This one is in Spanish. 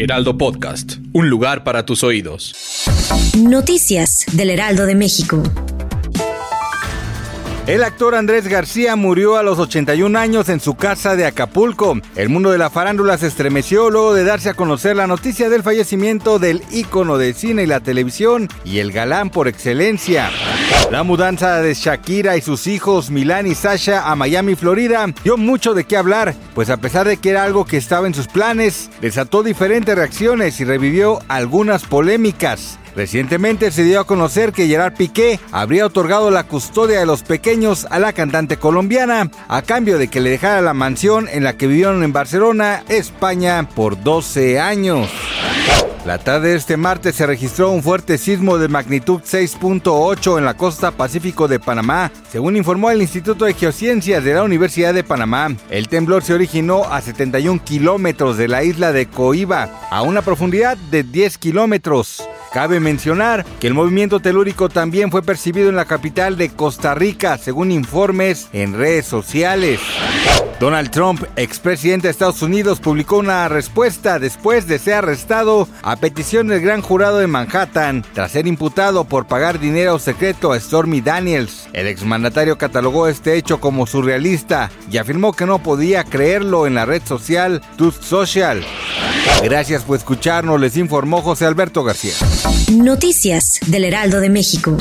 Heraldo Podcast, un lugar para tus oídos. Noticias del Heraldo de México. El actor Andrés García murió a los 81 años en su casa de Acapulco. El mundo de la farándula se estremeció luego de darse a conocer la noticia del fallecimiento del ícono de cine y la televisión y el galán por excelencia. La mudanza de Shakira y sus hijos Milán y Sasha a Miami, Florida, dio mucho de qué hablar, pues a pesar de que era algo que estaba en sus planes, desató diferentes reacciones y revivió algunas polémicas. Recientemente se dio a conocer que Gerard Piqué habría otorgado la custodia de los pequeños a la cantante colombiana a cambio de que le dejara la mansión en la que vivieron en Barcelona, España, por 12 años. La tarde de este martes se registró un fuerte sismo de magnitud 6.8 en la costa pacífico de Panamá, según informó el Instituto de Geociencias de la Universidad de Panamá. El temblor se originó a 71 kilómetros de la isla de Coiba, a una profundidad de 10 kilómetros. Cabe mencionar que el movimiento telúrico también fue percibido en la capital de Costa Rica, según informes en redes sociales. Donald Trump, expresidente de Estados Unidos, publicó una respuesta después de ser arrestado a petición del gran jurado de Manhattan tras ser imputado por pagar dinero secreto a Stormy Daniels. El exmandatario catalogó este hecho como surrealista y afirmó que no podía creerlo en la red social Truth Social. Gracias por escucharnos, les informó José Alberto García. Noticias del Heraldo de México.